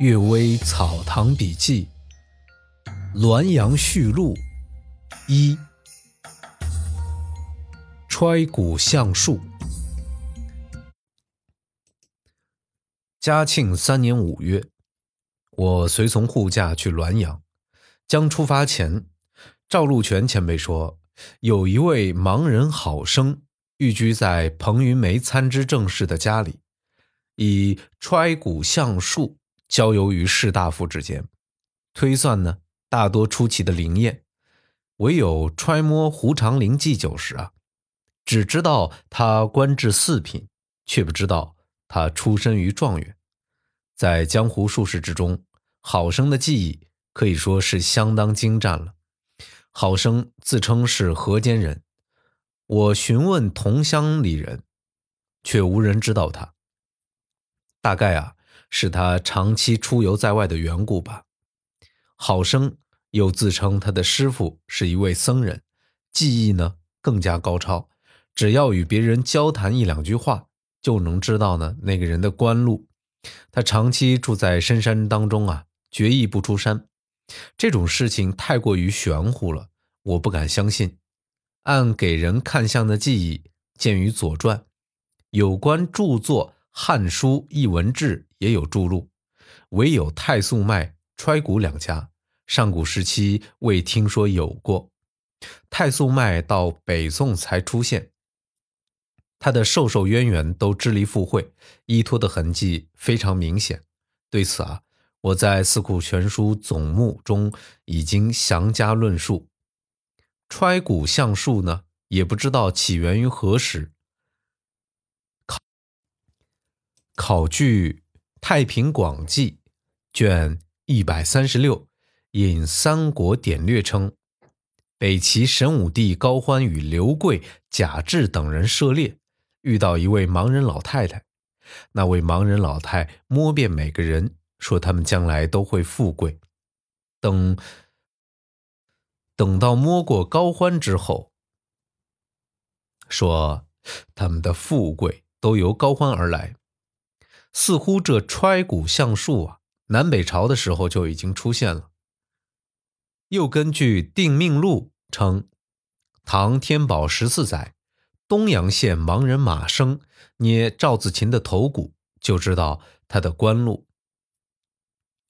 《岳微草堂笔记》滦阳序录一揣骨相术。嘉庆三年五月，我随从护驾去滦阳，将出发前，赵禄全前辈说，有一位盲人好生，寓居在彭云梅参知政事的家里，以揣骨相术。交游于士大夫之间，推算呢，大多出奇的灵验。唯有揣摩胡长陵祭酒时啊，只知道他官至四品，却不知道他出身于状元。在江湖术士之中，好生的技艺可以说是相当精湛了。好生自称是河间人，我询问同乡里人，却无人知道他。大概啊。是他长期出游在外的缘故吧。好生又自称他的师傅是一位僧人，技艺呢更加高超，只要与别人交谈一两句话，就能知道呢那个人的官路。他长期住在深山当中啊，决意不出山。这种事情太过于玄乎了，我不敢相信。按给人看相的记忆，见于《左传》，有关著作。《汉书·艺文志》也有注录，唯有太素脉、揣骨两家，上古时期未听说有过。太素脉到北宋才出现，他的授受渊源都支离附会，依托的痕迹非常明显。对此啊，我在《四库全书总目》中已经详加论述。揣骨相术呢，也不知道起源于何时。考据《太平广记》卷一百三十六引《三国典略》称，北齐神武帝高欢与刘贵、贾至等人涉猎，遇到一位盲人老太太。那位盲人老太摸遍每个人，说他们将来都会富贵。等等到摸过高欢之后，说他们的富贵都由高欢而来。似乎这揣骨相术啊，南北朝的时候就已经出现了。又根据《定命录》称，唐天宝十四载，东阳县盲人马生捏赵子琴的头骨，就知道他的官路。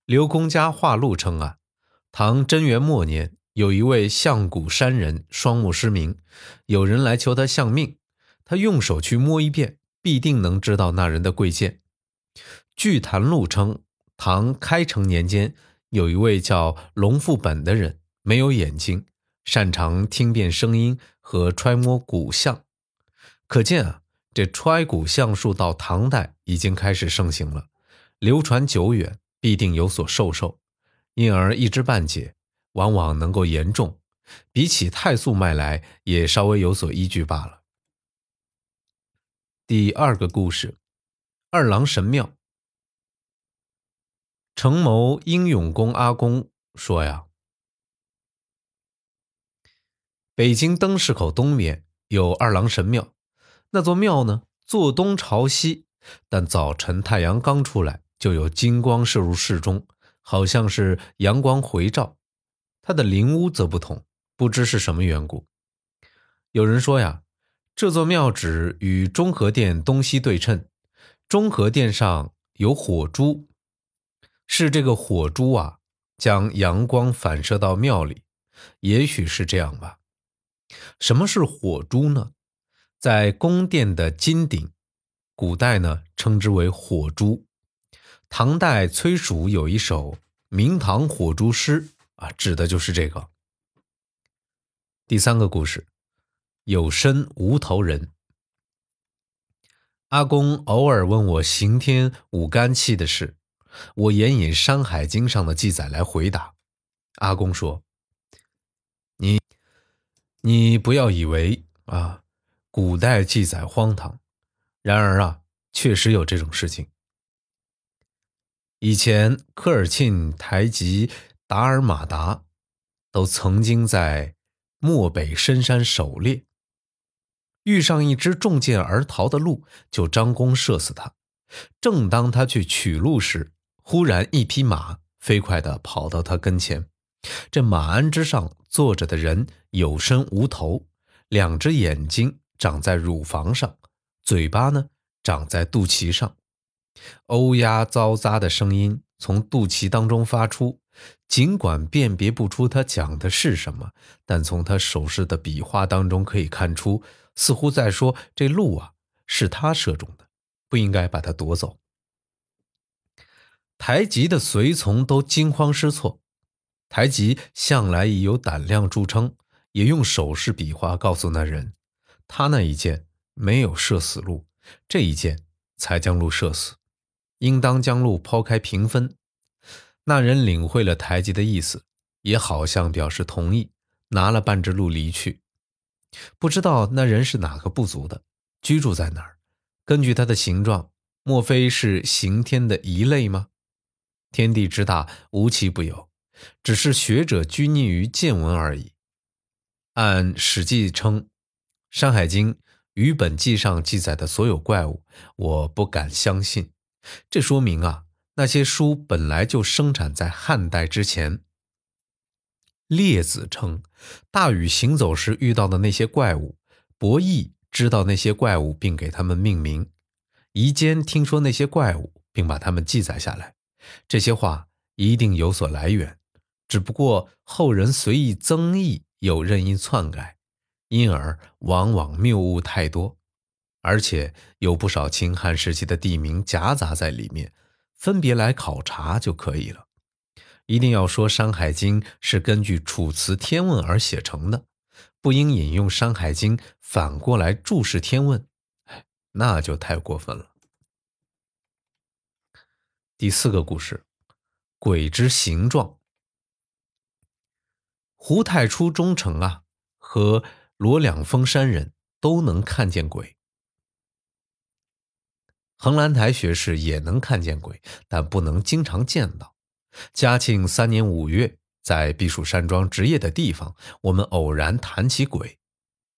刘公家话录称啊，唐贞元末年，有一位相骨山人双目失明，有人来求他相命，他用手去摸一遍，必定能知道那人的贵贱。据谈录称，唐开成年间，有一位叫龙富本的人，没有眼睛，擅长听辨声音和揣摩骨相。可见啊，这揣骨相术到唐代已经开始盛行了，流传久远，必定有所授受，因而一知半解，往往能够言重。比起太素脉来，也稍微有所依据罢了。第二个故事，二郎神庙。程某英勇公阿公说：“呀，北京灯市口东面有二郎神庙。那座庙呢，坐东朝西，但早晨太阳刚出来，就有金光射入室中，好像是阳光回照。它的灵屋则不同，不知是什么缘故。有人说呀，这座庙址与中和殿东西对称，中和殿上有火珠。”是这个火珠啊，将阳光反射到庙里，也许是这样吧。什么是火珠呢？在宫殿的金顶，古代呢称之为火珠。唐代崔曙有一首《明堂火珠诗》啊，指的就是这个。第三个故事，有身无头人。阿公偶尔问我刑天五肝气的事。我援引《山海经》上的记载来回答。阿公说：“你，你不要以为啊，古代记载荒唐。然而啊，确实有这种事情。以前科尔沁、台吉、达尔马达都曾经在漠北深山狩猎，遇上一只中箭而逃的鹿，就张弓射死他。正当他去取鹿时，忽然一匹马飞快地跑到他跟前，这马鞍之上坐着的人有身无头，两只眼睛长在乳房上，嘴巴呢长在肚脐上，欧鸦嘈杂的声音从肚脐当中发出。尽管辨别不出他讲的是什么，但从他手势的笔画当中可以看出，似乎在说这鹿啊是他射中的，不应该把它夺走。台吉的随从都惊慌失措。台吉向来以有胆量著称，也用手势比划告诉那人，他那一箭没有射死鹿，这一箭才将鹿射死，应当将鹿抛开平分。那人领会了台吉的意思，也好像表示同意，拿了半只鹿离去。不知道那人是哪个部族的，居住在哪儿？根据他的形状，莫非是刑天的一类吗？天地之大，无奇不有，只是学者拘泥于见闻而已。按《史记》称，《山海经》与本纪上记载的所有怪物，我不敢相信。这说明啊。那些书本来就生产在汉代之前。列子称，大禹行走时遇到的那些怪物，伯益知道那些怪物，并给他们命名。夷坚听说那些怪物，并把它们记载下来。这些话一定有所来源，只不过后人随意增益，又任意篡改，因而往往谬误太多，而且有不少秦汉时期的地名夹杂在里面。分别来考察就可以了，一定要说《山海经》是根据《楚辞天问》而写成的，不应引用《山海经》反过来注释《天问》，那就太过分了。第四个故事，鬼之形状。胡太初忠诚啊，和罗两峰山人都能看见鬼。横兰台学士也能看见鬼，但不能经常见到。嘉庆三年五月，在避暑山庄值夜的地方，我们偶然谈起鬼。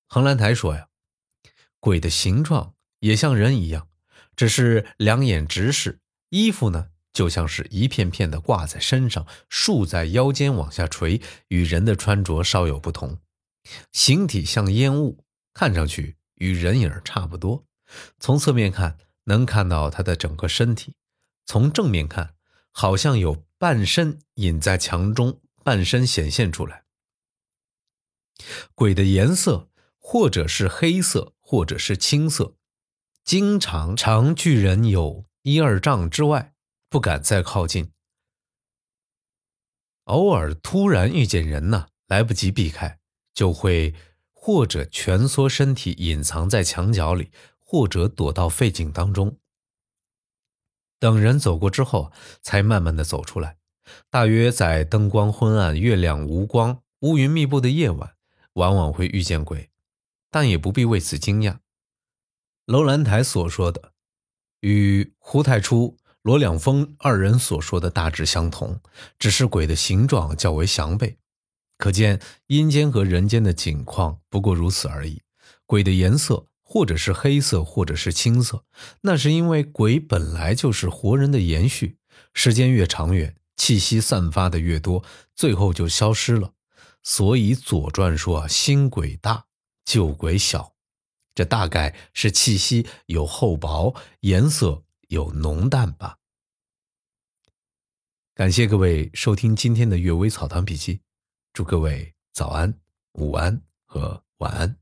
横兰台说呀，鬼的形状也像人一样，只是两眼直视，衣服呢就像是一片片的挂在身上，竖在腰间往下垂，与人的穿着稍有不同。形体像烟雾，看上去与人影差不多。从侧面看。能看到他的整个身体，从正面看，好像有半身隐在墙中，半身显现出来。鬼的颜色或者是黑色，或者是青色，经常长距人有一二丈之外，不敢再靠近。偶尔突然遇见人呢，来不及避开，就会或者蜷缩身体隐藏在墙角里。或者躲到废井当中，等人走过之后，才慢慢的走出来。大约在灯光昏暗、月亮无光、乌云密布的夜晚，往往会遇见鬼，但也不必为此惊讶。楼兰台所说的，与胡太初、罗两峰二人所说的大致相同，只是鬼的形状较为详备，可见阴间和人间的景况不过如此而已。鬼的颜色。或者是黑色，或者是青色，那是因为鬼本来就是活人的延续，时间越长远，气息散发的越多，最后就消失了。所以《左传》说新鬼大，旧鬼小，这大概是气息有厚薄，颜色有浓淡吧。感谢各位收听今天的《阅微草堂笔记》，祝各位早安、午安和晚安。